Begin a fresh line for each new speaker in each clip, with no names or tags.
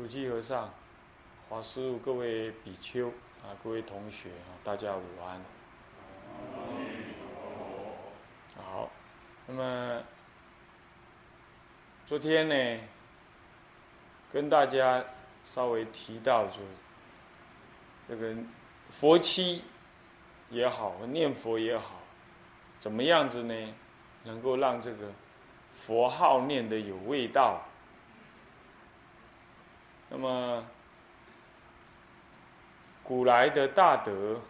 主机和尚、华师、各位比丘啊，各位同学啊，大家午安。好，那么昨天呢，跟大家稍微提到就这个佛七也好，念佛也好，怎么样子呢？能够让这个佛号念得有味道。那么，古来的大德、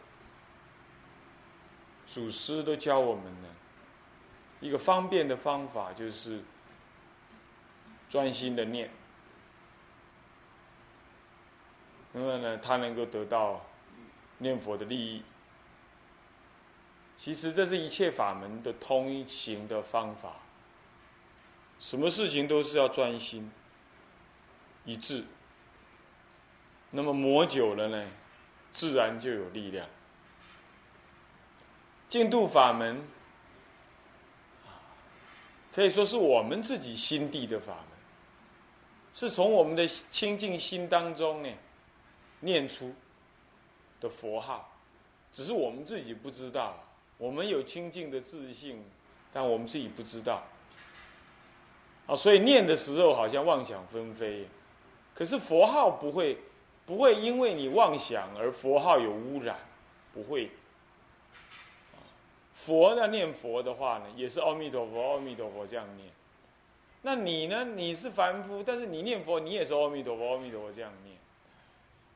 祖师都教我们呢，一个方便的方法，就是专心的念。那么呢，他能够得到念佛的利益。其实，这是一切法门的通行的方法。什么事情都是要专心一致。那么磨久了呢，自然就有力量。净度法门，可以说是我们自己心地的法门，是从我们的清净心当中呢，念出的佛号，只是我们自己不知道。我们有清净的自信，但我们自己不知道。啊，所以念的时候好像妄想纷飞，可是佛号不会。不会因为你妄想而佛号有污染，不会。佛要念佛的话呢，也是阿弥陀佛，阿弥陀佛这样念。那你呢？你是凡夫，但是你念佛，你也是阿弥陀佛，阿弥陀佛这样念，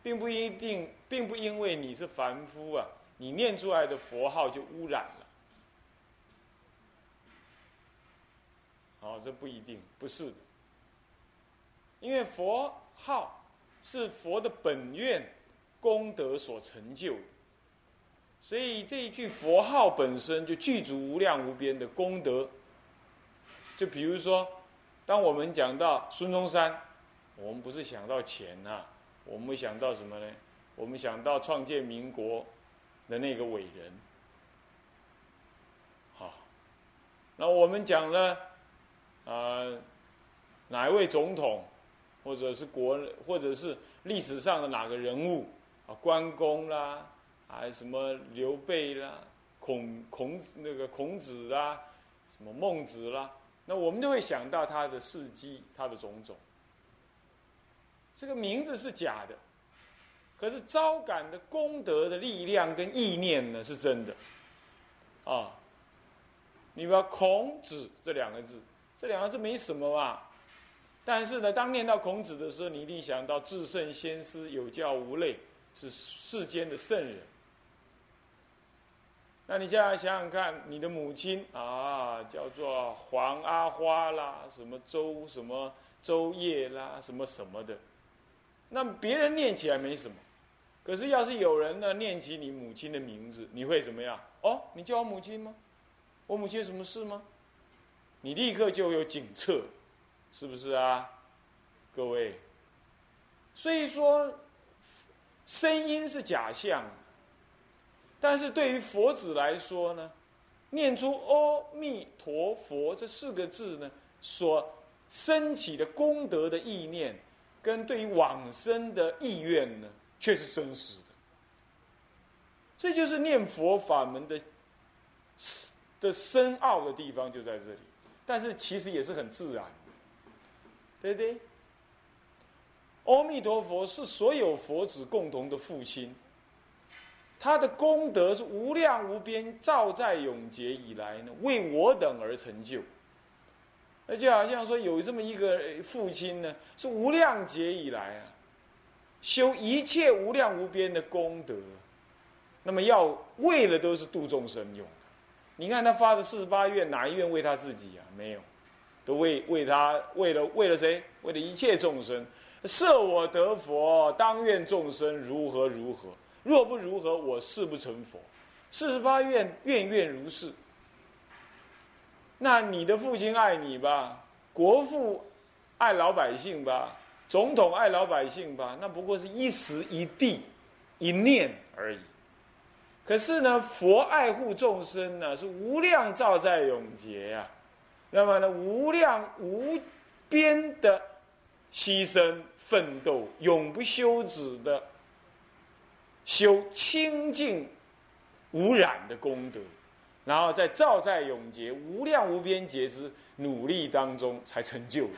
并不一定，并不因为你是凡夫啊，你念出来的佛号就污染了。哦，这不一定，不是的，因为佛号。是佛的本愿功德所成就，所以这一句佛号本身就具足无量无边的功德。就比如说，当我们讲到孙中山，我们不是想到钱呐，我们想到什么呢？我们想到创建民国的那个伟人。好，那我们讲了，呃，哪一位总统？或者是国，或者是历史上的哪个人物啊？关公啦，还什么刘备啦，孔孔那个孔子啦，什么孟子啦，那我们就会想到他的事迹，他的种种。这个名字是假的，可是招感的功德的力量跟意念呢是真的。啊，你把孔子这两个字，这两个字没什么吧？但是呢，当念到孔子的时候，你一定想到至圣先师有教无类，是世间的圣人。那你现在想想看，你的母亲啊，叫做黄阿花啦，什么周什么周叶啦，什么什么的，那别人念起来没什么，可是要是有人呢念起你母亲的名字，你会怎么样？哦，你叫我母亲吗？我母亲有什么事吗？你立刻就有警策。是不是啊，各位？所以说，声音是假象，但是对于佛子来说呢，念出“阿弥陀佛”这四个字呢，所升起的功德的意念，跟对于往生的意愿呢，却是真实的。这就是念佛法门的的深奥的地方，就在这里。但是其实也是很自然。对不对？阿弥陀佛是所有佛子共同的父亲，他的功德是无量无边，照在永劫以来呢，为我等而成就。那就好像说，有这么一个父亲呢，是无量劫以来啊，修一切无量无边的功德，那么要为了都是度众生用。你看他发的四十八愿，哪一愿为他自己啊？没有。都为为他为了为了谁？为了一切众生，设我得佛，当愿众生如何如何。若不如何，我誓不成佛。四十八愿，愿愿如是。那你的父亲爱你吧，国父爱老百姓吧，总统爱老百姓吧，那不过是一时一地一念而已。可是呢，佛爱护众生呢，是无量照在永劫呀。那么呢，无量无边的牺牲奋斗，永不休止的修清净无染的功德，然后在照在永劫无量无边劫之努力当中才成就。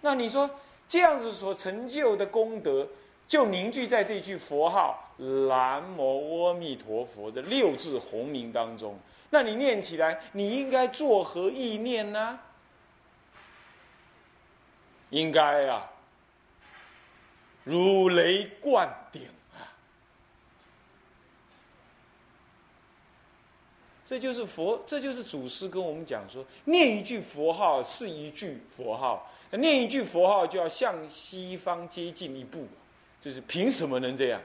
那你说这样子所成就的功德，就凝聚在这句佛号“南无阿弥陀佛”的六字洪名当中。那你念起来，你应该作何意念呢？应该啊，如雷贯顶啊！这就是佛，这就是祖师跟我们讲说，念一句佛号是一句佛号，念一句佛号就要向西方接近一步，就是凭什么能这样？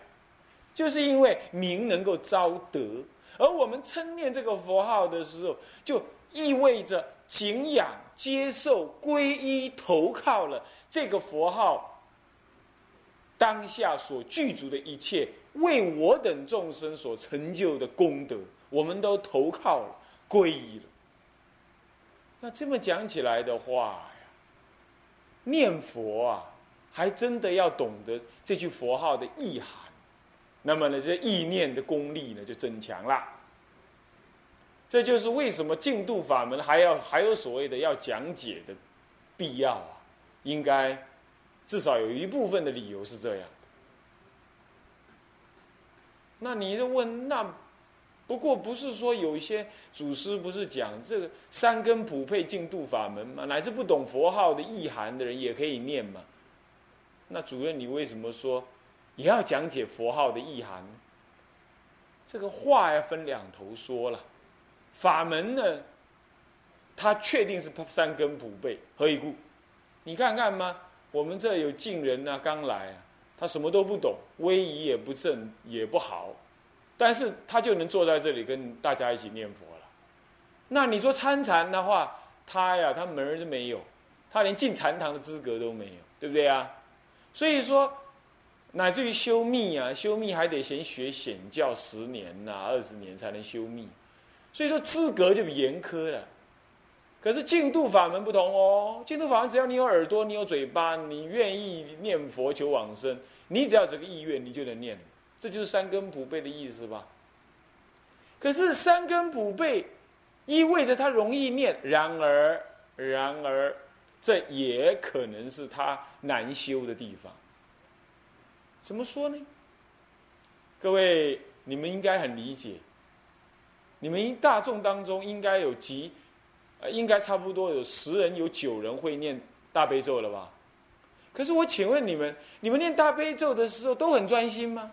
就是因为名能够招德。而我们称念这个佛号的时候，就意味着敬仰、接受、皈依、投靠了这个佛号当下所具足的一切，为我等众生所成就的功德，我们都投靠了、皈依了。那这么讲起来的话呀，念佛啊，还真的要懂得这句佛号的意涵。那么呢，这意念的功力呢就增强了。这就是为什么净度法门还要还有所谓的要讲解的必要啊，应该至少有一部分的理由是这样的。那你就问，那不过不是说有一些祖师不是讲这个三根普配净度法门吗？乃至不懂佛号的意涵的人也可以念吗？那主任，你为什么说？也要讲解佛号的意涵，这个话要分两头说了。法门呢，它确定是三根普被，何以故？你看看吗？我们这有近人呐，刚来啊，他什么都不懂，威仪也不正，也不好，但是他就能坐在这里跟大家一起念佛了。那你说参禅的话，他呀，他门儿都没有，他连进禅堂的资格都没有，对不对啊？所以说。乃至于修密啊，修密还得先学显教十年呐、二十年才能修密，所以说资格就严苛了。可是净度法门不同哦，净度法门只要你有耳朵，你有嘴巴，你愿意念佛求往生，你只要这个意愿，你就能念，这就是三根普被的意思吧。可是三根普被意味着它容易念，然而然而这也可能是它难修的地方。怎么说呢？各位，你们应该很理解。你们大众当中应该有几，应该差不多有十人有九人会念大悲咒了吧？可是我请问你们，你们念大悲咒的时候都很专心吗？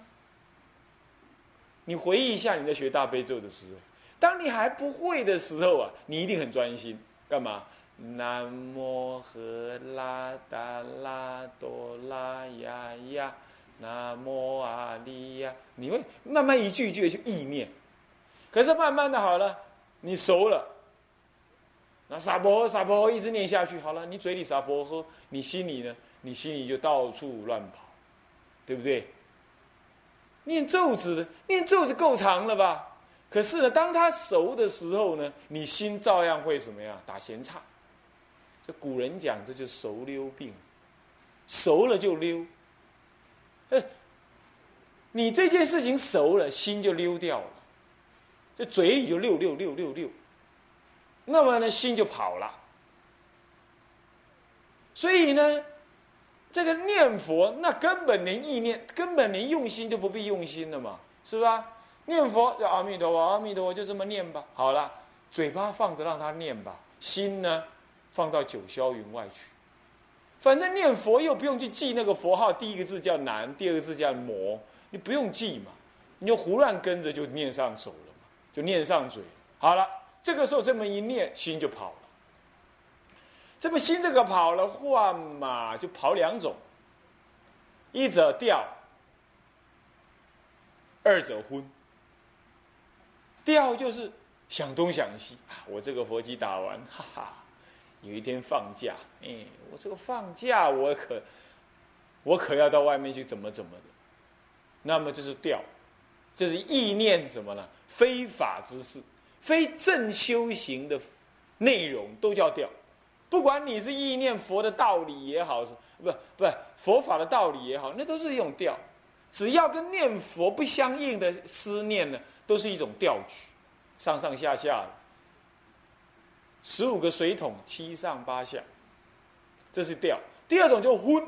你回忆一下你在学大悲咒的时候，当你还不会的时候啊，你一定很专心，干嘛？南无赫拉达拉多拉呀呀。南无阿弥呀，你会慢慢一句一句的去意念，可是慢慢的好了，你熟了，那傻婆傻婆一直念下去，好了，你嘴里傻婆喝，你心里呢？你心里就到处乱跑，对不对？念咒子，念咒子够长了吧？可是呢，当他熟的时候呢，你心照样会什么呀？打闲岔。这古人讲，这就熟溜病，熟了就溜。哎 你这件事情熟了，心就溜掉了，这嘴里就溜溜溜溜溜，那么呢，心就跑了。所以呢，这个念佛，那根本连意念，根本连用心就不必用心了嘛，是吧？念佛叫阿弥陀佛，阿弥陀佛，就这么念吧。好了，嘴巴放着让他念吧，心呢，放到九霄云外去。反正念佛又不用去记那个佛号，第一个字叫难，第二个字叫魔，你不用记嘛，你就胡乱跟着就念上手了嘛，就念上嘴。好了，这个时候这么一念，心就跑了。这不心这个跑了话嘛，就跑两种，一者掉，二者昏。掉就是想东想西，我这个佛机打完，哈哈。有一天放假，哎，我这个放假，我可，我可要到外面去怎么怎么的，那么就是掉，就是意念怎么了？非法之事，非正修行的内容都叫掉。不管你是意念佛的道理也好，是不不佛法的道理也好，那都是一种调。只要跟念佛不相应的思念呢，都是一种调举，上上下下的。十五个水桶，七上八下，这是调。第二种就昏，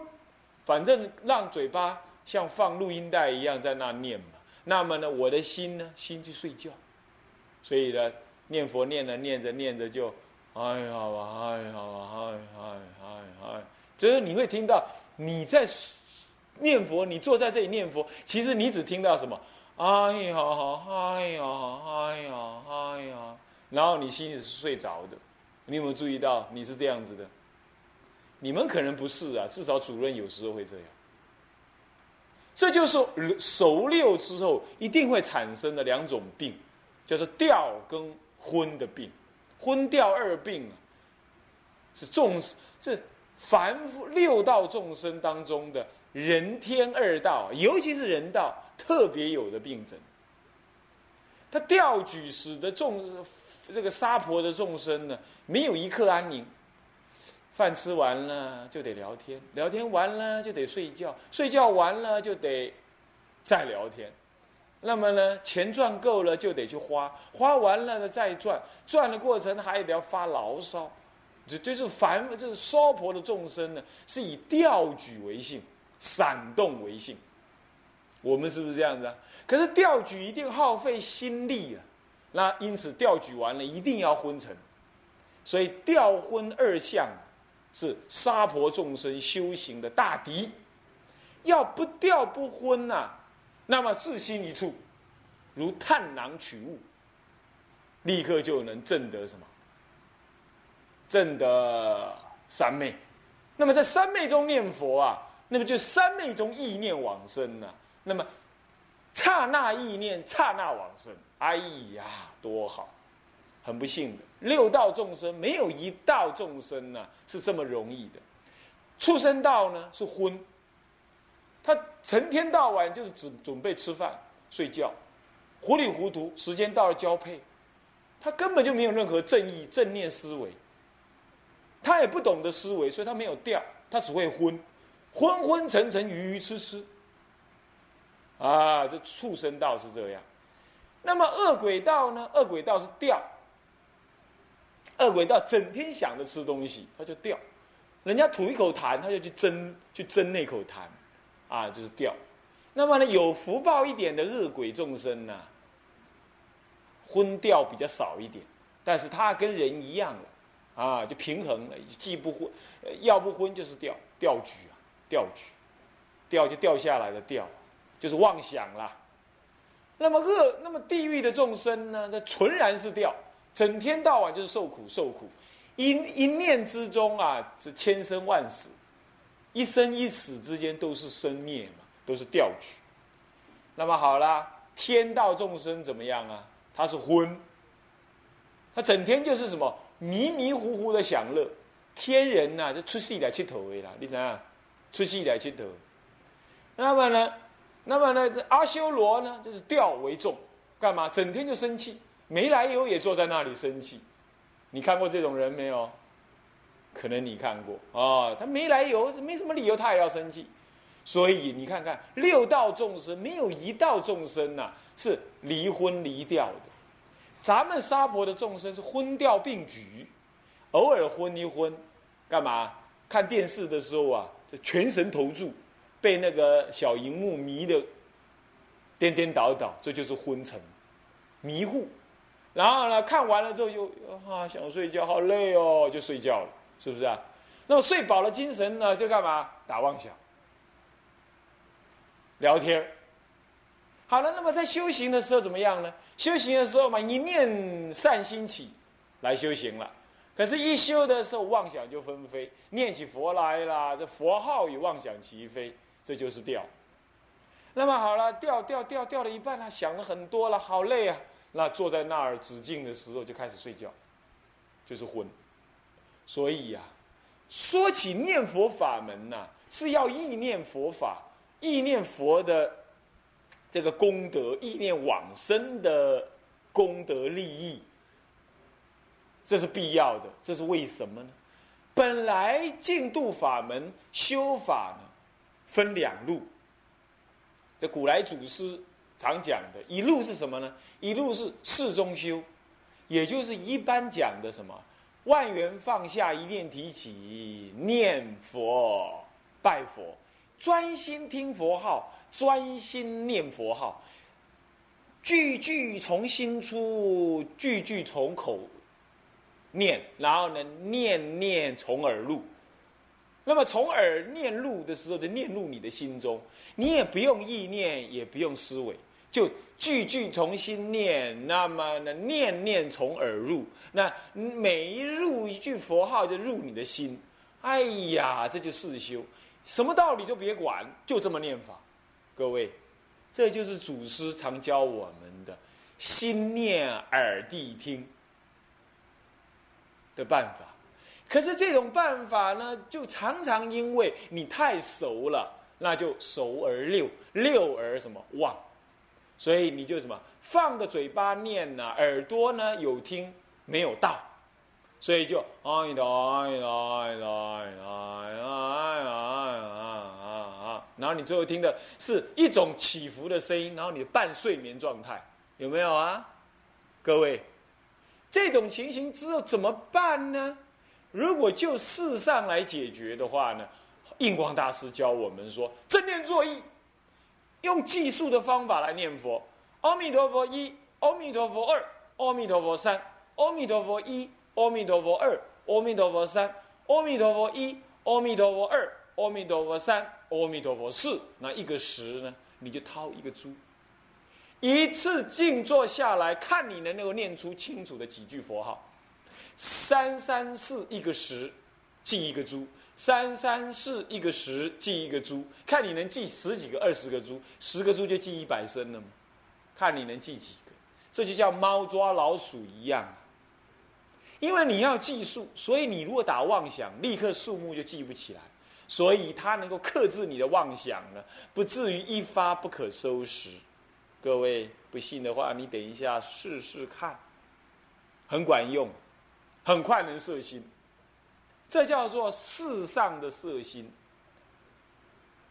反正让嘴巴像放录音带一样在那念嘛。那么呢，我的心呢，心去睡觉。所以呢，念佛念着念着念着就，哎呀，哎呀，哎哎哎哎，就是你会听到你在念佛，你坐在这里念佛，其实你只听到什么？哎呀，哎呀，哎呀，哎呀，然后你心里是睡着的。你有没有注意到你是这样子的？你们可能不是啊，至少主任有时候会这样。这就是熟六之后一定会产生的两种病。叫做调跟昏的病，昏调二病啊，是众是凡夫六道众生当中的人天二道，尤其是人道特别有的病症。他调举使得众这个沙婆的众生呢，没有一刻安宁。饭吃完了就得聊天，聊天完了就得睡觉，睡觉完了就得再聊天。那么呢，钱赚够了就得去花，花完了呢再赚，赚的过程还得要发牢骚，这就是凡，这是娑婆的众生呢，是以调举为性，闪动为性。我们是不是这样子啊？可是调举一定耗费心力啊，那因此调举完了一定要昏沉，所以调昏二相是杀婆众生修行的大敌，要不调不昏呐。那么四心一处，如探囊取物，立刻就能证得什么？证得三昧。那么在三昧中念佛啊，那么就三昧中意念往生呐。那么刹那意念，刹那往生。哎呀，多好！很不幸的，六道众生没有一道众生呢是这么容易的。畜生道呢是昏。他成天到晚就是只准备吃饭、睡觉，糊里糊涂。时间到了交配，他根本就没有任何正义、正念思维，他也不懂得思维，所以他没有调，他只会昏，昏昏沉沉、鱼鱼痴痴。啊，这畜生道是这样。那么恶鬼道呢？恶鬼道是掉，恶鬼道整天想着吃东西，他就掉。人家吐一口痰，他就去争，去争那口痰。啊，就是掉。那么呢，有福报一点的恶鬼众生呢，昏掉比较少一点，但是他跟人一样了，啊，就平衡了，既不昏，要不昏就是掉掉举啊，掉举，掉就掉下来的掉，就是妄想啦。那么恶，那么地狱的众生呢，这纯然是掉，整天到晚就是受苦受苦，一一念之中啊，是千生万死。一生一死之间都是生灭嘛，都是掉举。那么好了，天道众生怎么样啊？他是昏，他整天就是什么迷迷糊糊的享乐。天人呐，就出戏来去投为啦，你怎样？出戏来去头。那么呢，那么呢，阿修罗呢，就是调为重，干嘛？整天就生气，没来由也坐在那里生气。你看过这种人没有？可能你看过啊，他没来由，没什么理由，他也要生气。所以你看看六道众生，没有一道众生呐是离婚离掉的。咱们沙婆的众生是婚调并举，偶尔昏一昏，干嘛？看电视的时候啊，就全神投注，被那个小荧幕迷的颠颠倒倒，这就是昏沉、迷糊。然后呢，看完了之后又啊想睡觉，好累哦，就睡觉了。是不是啊？那么睡饱了精神呢，就干嘛？打妄想、聊天好了，那么在修行的时候怎么样呢？修行的时候嘛，一念善心起来修行了。可是，一修的时候妄想就纷飞，念起佛来啦，这佛号与妄想齐飞，这就是掉。那么好了，掉掉掉掉了一半了，想了很多了，好累啊。那坐在那儿止静的时候，就开始睡觉，就是昏。所以呀，说起念佛法门呐，是要意念佛法，意念佛的这个功德，意念往生的功德利益，这是必要的。这是为什么呢？本来净度法门修法呢，分两路。这古来祖师常讲的，一路是什么呢？一路是事中修，也就是一般讲的什么，万缘放下，一念提起，念佛拜佛，专心听佛号，专心念佛号，句句从心出，句句从口。念，然后呢，念念从耳入。那么从耳念入的时候，就念入你的心中，你也不用意念，也不用思维，就句句从心念。那么呢，念念从耳入，那每一入一句佛号就入你的心。哎呀，这就四修，什么道理都别管，就这么念法。各位，这就是祖师常教我们的心念耳谛听。的办法，可是这种办法呢，就常常因为你太熟了，那就熟而溜，溜而什么忘，所以你就什么放着嘴巴念呐，耳朵呢有听没有到，所以就哎呀哎呀哎呀哎呀哎呀啊，然后你最后听的是一种起伏的声音，然后你半睡眠状态有没有啊？各位。这种情形之后怎么办呢？如果就事上来解决的话呢，印光大师教我们说：正念作意，用计数的方法来念佛。阿弥陀佛一，阿弥陀佛二，阿弥陀佛三，阿弥陀佛一，阿弥陀佛二，阿弥陀佛三，阿弥陀佛一，阿弥陀佛二，阿弥陀佛三，阿弥陀佛四。那一个十呢，你就掏一个珠。一次静坐下来看，你能够念出清楚的几句佛号。三三四一个十，记一个猪；三三四一个十，记一个猪。看你能记十几个、二十个猪，十个猪就记一百升了嘛？看你能记几个，这就叫猫抓老鼠一样。因为你要计数，所以你如果打妄想，立刻数目就记不起来。所以它能够克制你的妄想呢，不至于一发不可收拾。各位不信的话，你等一下试试看，很管用，很快能摄心。这叫做世上的摄心。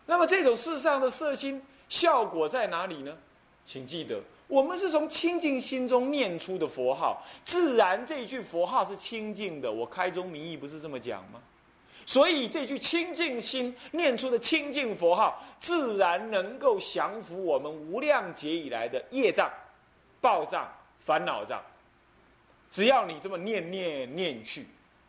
那么这种世上的摄心效果在哪里呢？请记得，我们是从清净心中念出的佛号，自然这句佛号是清净的。我开宗明义不是这么讲吗？所以这句清净心念出的清净佛号，自然能够降服我们无量劫以来的业障、暴障、烦恼障。只要你这么念念念去，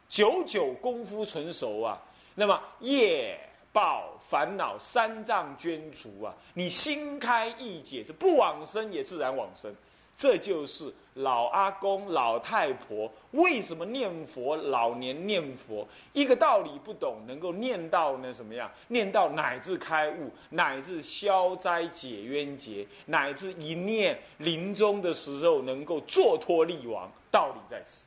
久久功夫纯熟啊，那么业、报、烦恼三障捐除啊，你心开意解，是不往生也自然往生。这就是老阿公、老太婆为什么念佛，老年念佛一个道理不懂，能够念到呢？什么样？念到乃至开悟，乃至消灾解冤结，乃至一念临终的时候能够坐脱力亡，道理在此。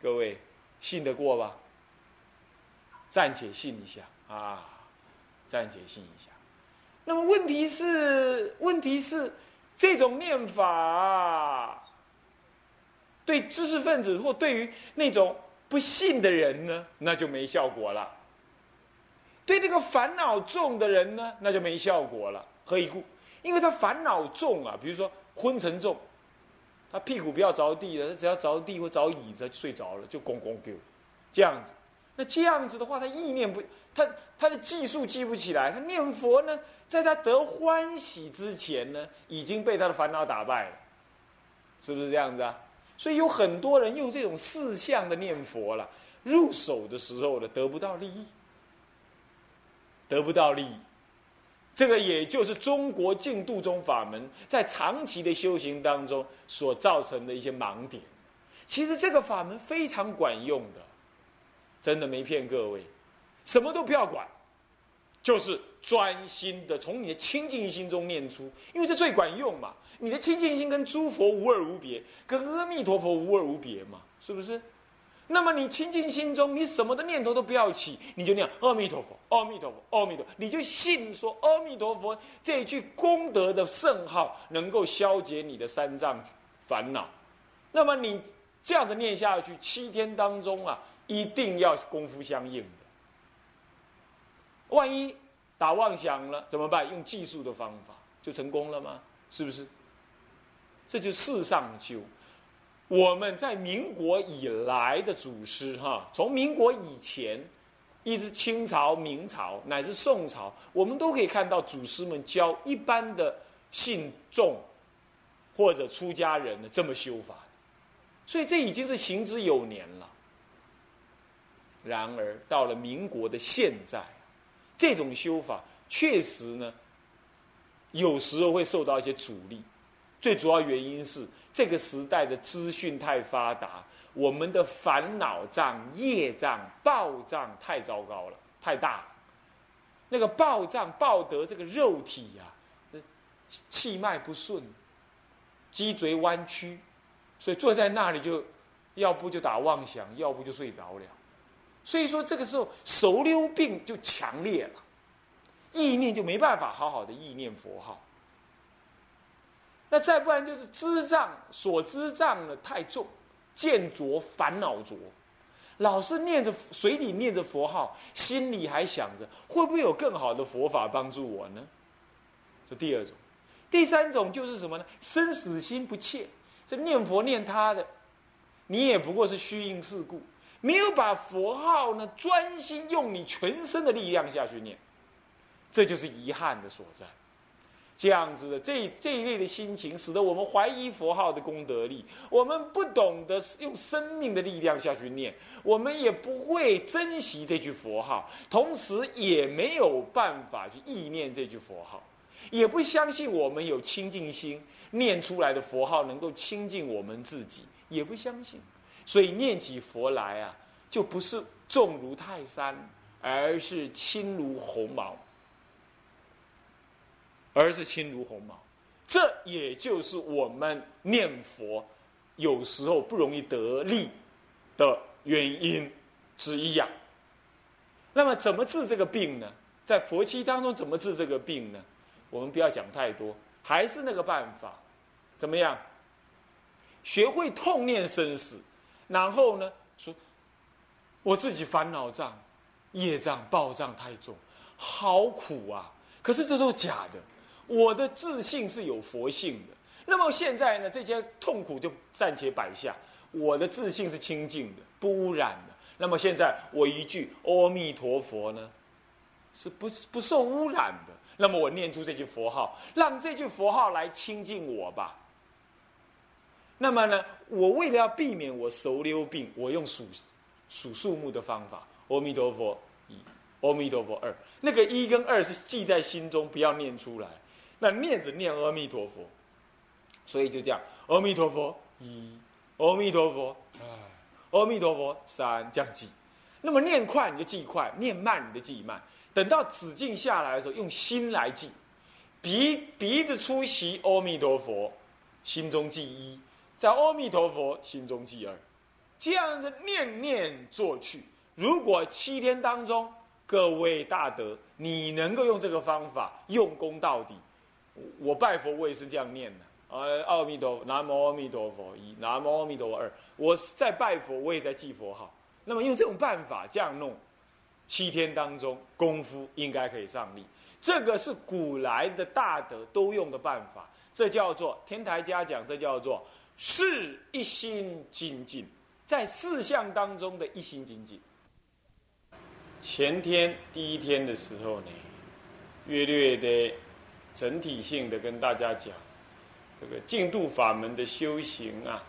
各位信得过吧？暂且信一下啊，暂且信一下。那么问题是，问题是，这种念法对知识分子或对于那种不信的人呢，那就没效果了。对这个烦恼重的人呢，那就没效果了。何以故？因为他烦恼重啊，比如说昏沉重，他屁股不要着地了，他只要着地或着椅子就睡着了，就咣咣丢，这样子。那这样子的话，他意念不，他他的技术记不起来。他念佛呢，在他得欢喜之前呢，已经被他的烦恼打败了，是不是这样子啊？所以有很多人用这种四相的念佛了，入手的时候呢，得不到利益，得不到利益。这个也就是中国净土宗法门在长期的修行当中所造成的一些盲点。其实这个法门非常管用的。真的没骗各位，什么都不要管，就是专心的从你的清净心中念出，因为这最管用嘛。你的清净心跟诸佛无二无别，跟阿弥陀佛无二无别嘛，是不是？那么你清净心中，你什么的念头都不要起，你就念阿弥陀佛，阿弥陀佛，阿弥陀，你就信说阿弥陀佛这句功德的圣号能够消解你的三障烦恼。那么你。这样子念下去，七天当中啊，一定要功夫相应的。万一打妄想了怎么办？用技术的方法就成功了吗？是不是？这就世上修。我们在民国以来的祖师哈，从民国以前，一直清朝、明朝乃至宋朝，我们都可以看到祖师们教一般的信众或者出家人的这么修法，所以这已经是行之有年了。然而到了民国的现在，这种修法确实呢，有时候会受到一些阻力。最主要原因是这个时代的资讯太发达，我们的烦恼障、业障、暴障太糟糕了，太大。那个暴障暴得这个肉体呀，气脉不顺，脊椎弯曲，所以坐在那里就要不就打妄想，要不就睡着了。所以说这个时候手溜病就强烈了，意念就没办法好好的意念佛号。那再不然就是知障所知障呢太重，见浊烦恼浊，老是念着水里念着佛号，心里还想着会不会有更好的佛法帮助我呢？这第二种，第三种就是什么呢？生死心不切，这念佛念他的，你也不过是虚应事故，没有把佛号呢专心用你全身的力量下去念，这就是遗憾的所在。这样子的这这一类的心情，使得我们怀疑佛号的功德力。我们不懂得用生命的力量下去念，我们也不会珍惜这句佛号，同时也没有办法去意念这句佛号，也不相信我们有清净心，念出来的佛号能够清净我们自己，也不相信。所以念起佛来啊，就不是重如泰山，而是轻如鸿毛。而是轻如鸿毛，这也就是我们念佛有时候不容易得力的原因之一呀。那么，怎么治这个病呢？在佛期当中，怎么治这个病呢？我们不要讲太多，还是那个办法，怎么样？学会痛念生死，然后呢，说我自己烦恼障、业障、暴障太重，好苦啊！可是这都是假的。我的自信是有佛性的，那么现在呢？这些痛苦就暂且摆下。我的自信是清净的，不污染的。那么现在我一句阿弥陀佛呢，是不不受污染的。那么我念出这句佛号，让这句佛号来清净我吧。那么呢，我为了要避免我手溜病，我用数数数目的方法，阿弥陀佛一，阿弥陀佛二。那个一跟二是记在心中，不要念出来。那念着念阿弥陀佛，所以就这样，阿弥陀佛一，阿弥陀佛二，阿弥陀佛三，这样记。那么念快你就记快，念慢你就记慢。等到止境下来的时候，用心来记，鼻鼻子出息，阿弥陀佛，心中记一，在阿弥陀佛心中记二，这样子念念做去。如果七天当中各位大德，你能够用这个方法用功到底。我拜佛，我也是这样念的。啊，阿弥陀，南无阿弥陀佛一，南无阿弥陀佛二。我在拜佛，我也在记佛号。那么用这种办法这样弄，七天当中功夫应该可以上力。这个是古来的大德都用的办法，这叫做天台家讲，这叫做事一心精进，在四项当中的一心精进。前天第一天的时候呢，略略的。整体性的跟大家讲，这个净度法门的修行啊，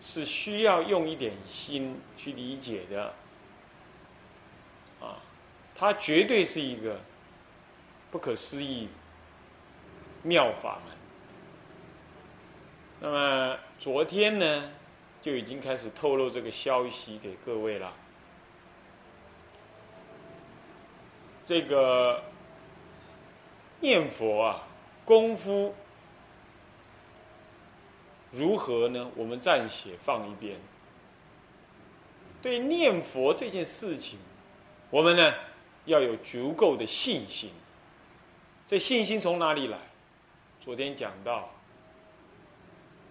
是需要用一点心去理解的，啊，它绝对是一个不可思议妙法门。那么昨天呢，就已经开始透露这个消息给各位了，这个。念佛啊，功夫如何呢？我们暂且放一边。对念佛这件事情，我们呢要有足够的信心。这信心从哪里来？昨天讲到，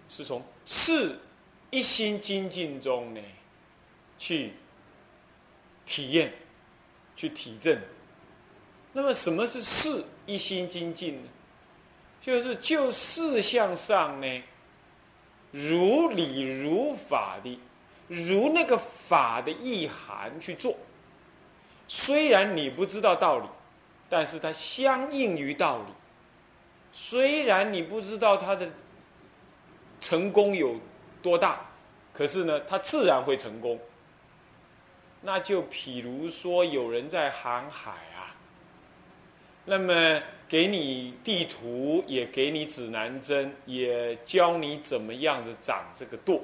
是从事一心精进中呢，去体验、去体证。那么，什么是事一心精进呢？就是就事项上呢，如理如法的，如那个法的意涵去做。虽然你不知道道理，但是它相应于道理。虽然你不知道它的成功有多大，可是呢，它自然会成功。那就譬如说，有人在航海，那么给你地图，也给你指南针，也教你怎么样子掌这个舵。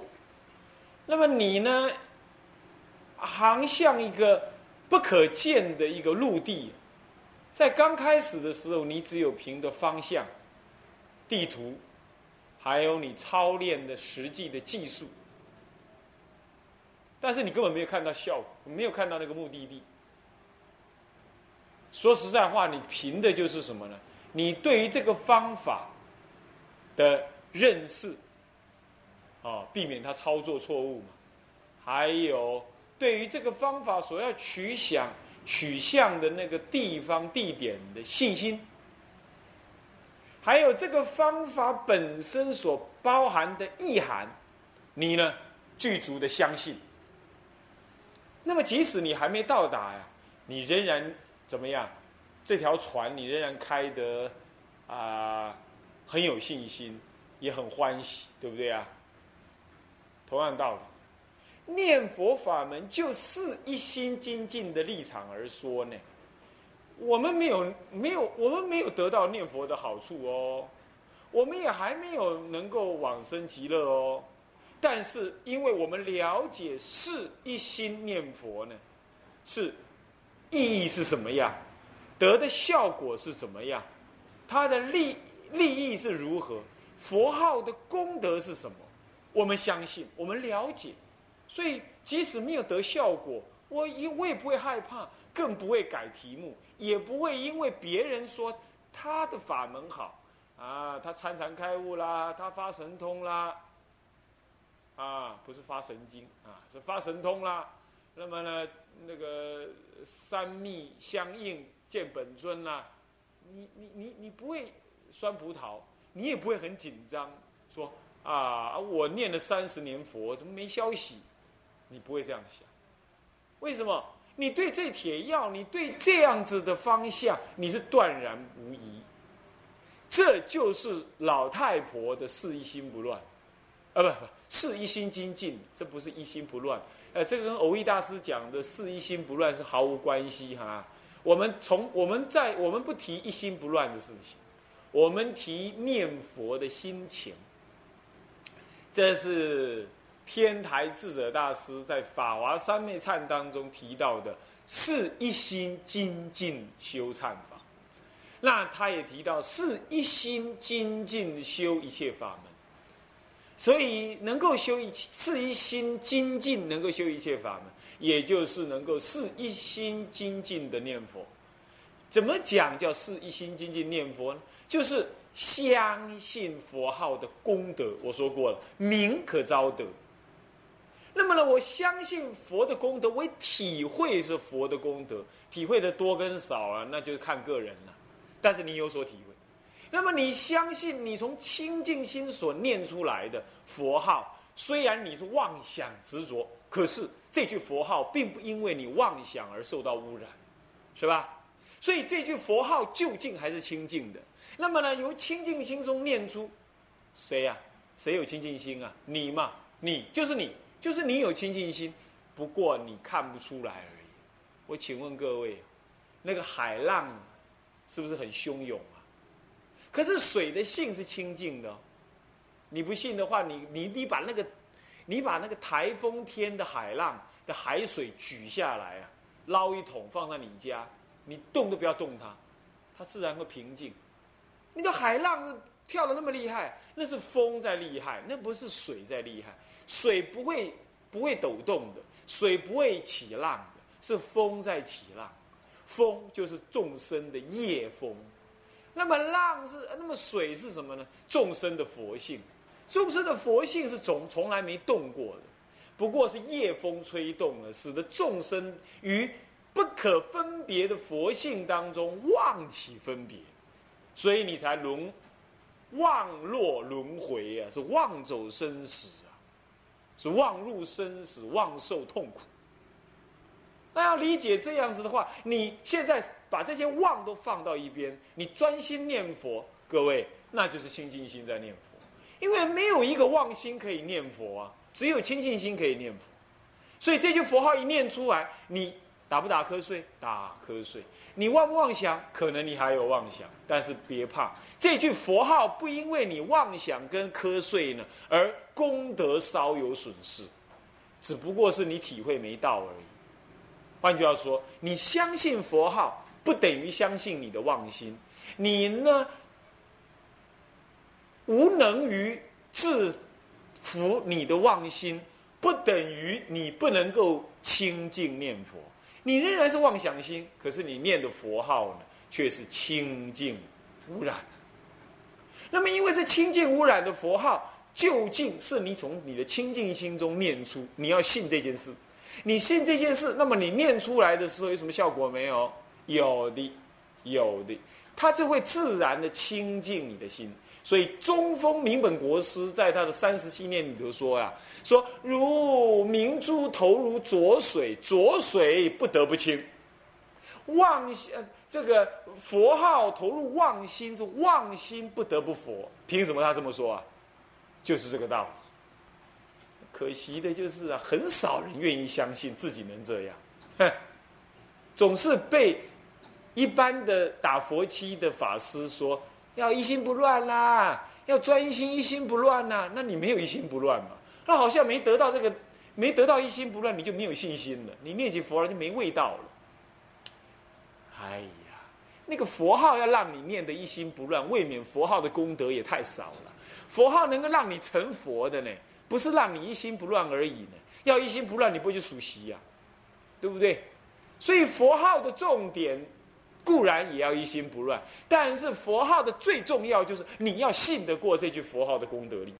那么你呢，航向一个不可见的一个陆地，在刚开始的时候，你只有凭的方向。地图，还有你操练的实际的技术，但是你根本没有看到效果，没有看到那个目的地。说实在话，你凭的就是什么呢？你对于这个方法的认识，啊，避免他操作错误嘛。还有对于这个方法所要取向、取向的那个地方、地点的信心。还有这个方法本身所包含的意涵，你呢具足的相信。那么即使你还没到达呀，你仍然怎么样？这条船你仍然开得啊很有信心，也很欢喜，对不对啊？同样道理，念佛法门就是一心精进的立场而说呢。我们没有没有，我们没有得到念佛的好处哦，我们也还没有能够往生极乐哦。但是，因为我们了解是一心念佛呢，是意义是什么样，得的效果是怎么样，它的利利益是如何，佛号的功德是什么，我们相信，我们了解，所以即使没有得效果，我也我也不会害怕。更不会改题目，也不会因为别人说他的法门好啊，他参禅开悟啦，他发神通啦，啊，不是发神经啊，是发神通啦。那么呢，那个三密相应见本尊呐，你你你你不会酸葡萄，你也不会很紧张，说啊，我念了三十年佛，怎么没消息？你不会这样想，为什么？你对这铁药，你对这样子的方向，你是断然无疑。这就是老太婆的事一心不乱，啊不不，事一心精进，这不是一心不乱。呃，这个跟偶益大师讲的事一心不乱是毫无关系哈。我们从我们在我们不提一心不乱的事情，我们提念佛的心情，这是。天台智者大师在《法华三昧忏》当中提到的是一心精进修忏法，那他也提到是一心精进修一切法门，所以能够修一是一心精进能够修一切法门，也就是能够是一心精进的念佛。怎么讲叫是一心精进念佛呢？就是相信佛号的功德。我说过了，名可招得。那么呢，我相信佛的功德，我体会是佛的功德，体会的多跟少啊，那就是看个人了。但是你有所体会，那么你相信你从清净心所念出来的佛号，虽然你是妄想执着，可是这句佛号并不因为你妄想而受到污染，是吧？所以这句佛号究竟还是清净的。那么呢，由清净心中念出，谁呀？谁有清净心啊？你嘛，你就是你。就是你有清净心，不过你看不出来而已。我请问各位，那个海浪是不是很汹涌？可是水的性是清净的。你不信的话，你你你把那个，你把那个台风天的海浪的海水举下来啊，捞一桶放在你家，你动都不要动它，它自然会平静。那个海浪跳的那么厉害，那是风在厉害，那不是水在厉害。水不会不会抖动的，水不会起浪的，是风在起浪。风就是众生的业风，那么浪是那么水是什么呢？众生的佛性，众生的佛性是从从来没动过的，不过是夜风吹动了，使得众生于不可分别的佛性当中妄起分别，所以你才轮妄落轮回啊，是妄走生死啊，是妄入生死，妄受痛苦。那要理解这样子的话，你现在把这些妄都放到一边，你专心念佛，各位，那就是清净心在念佛。因为没有一个妄心可以念佛啊，只有清净心可以念佛，所以这句佛号一念出来，你打不打瞌睡？打瞌睡。你妄不妄想？可能你还有妄想，但是别怕，这句佛号不因为你妄想跟瞌睡呢而功德稍有损失，只不过是你体会没到而已。换句话说，你相信佛号，不等于相信你的妄心，你呢？无能于制服你的妄心，不等于你不能够清净念佛。你仍然是妄想心，可是你念的佛号呢，却是清净污染。那么，因为这清净污染的佛号，究竟是你从你的清净心中念出，你要信这件事。你信这件事，那么你念出来的时候有什么效果没有？有的，有的，它就会自然的清净你的心。所以中峰明本国师在他的三十七念里头说呀：“说如明珠投入浊水，浊水不得不清。妄心这个佛号投入妄心，是妄心不得不佛。凭什么他这么说啊？就是这个道理。可惜的就是啊，很少人愿意相信自己能这样，哼，总是被一般的打佛七的法师说。”要一心不乱啦，要专心一心不乱呐。那你没有一心不乱嘛？那好像没得到这个，没得到一心不乱，你就没有信心了。你念起佛来就没味道了。哎呀，那个佛号要让你念的一心不乱，未免佛号的功德也太少了。佛号能够让你成佛的呢，不是让你一心不乱而已呢。要一心不乱，你不会去数息呀，对不对？所以佛号的重点。固然也要一心不乱，但是佛号的最重要就是你要信得过这句佛号的功德力。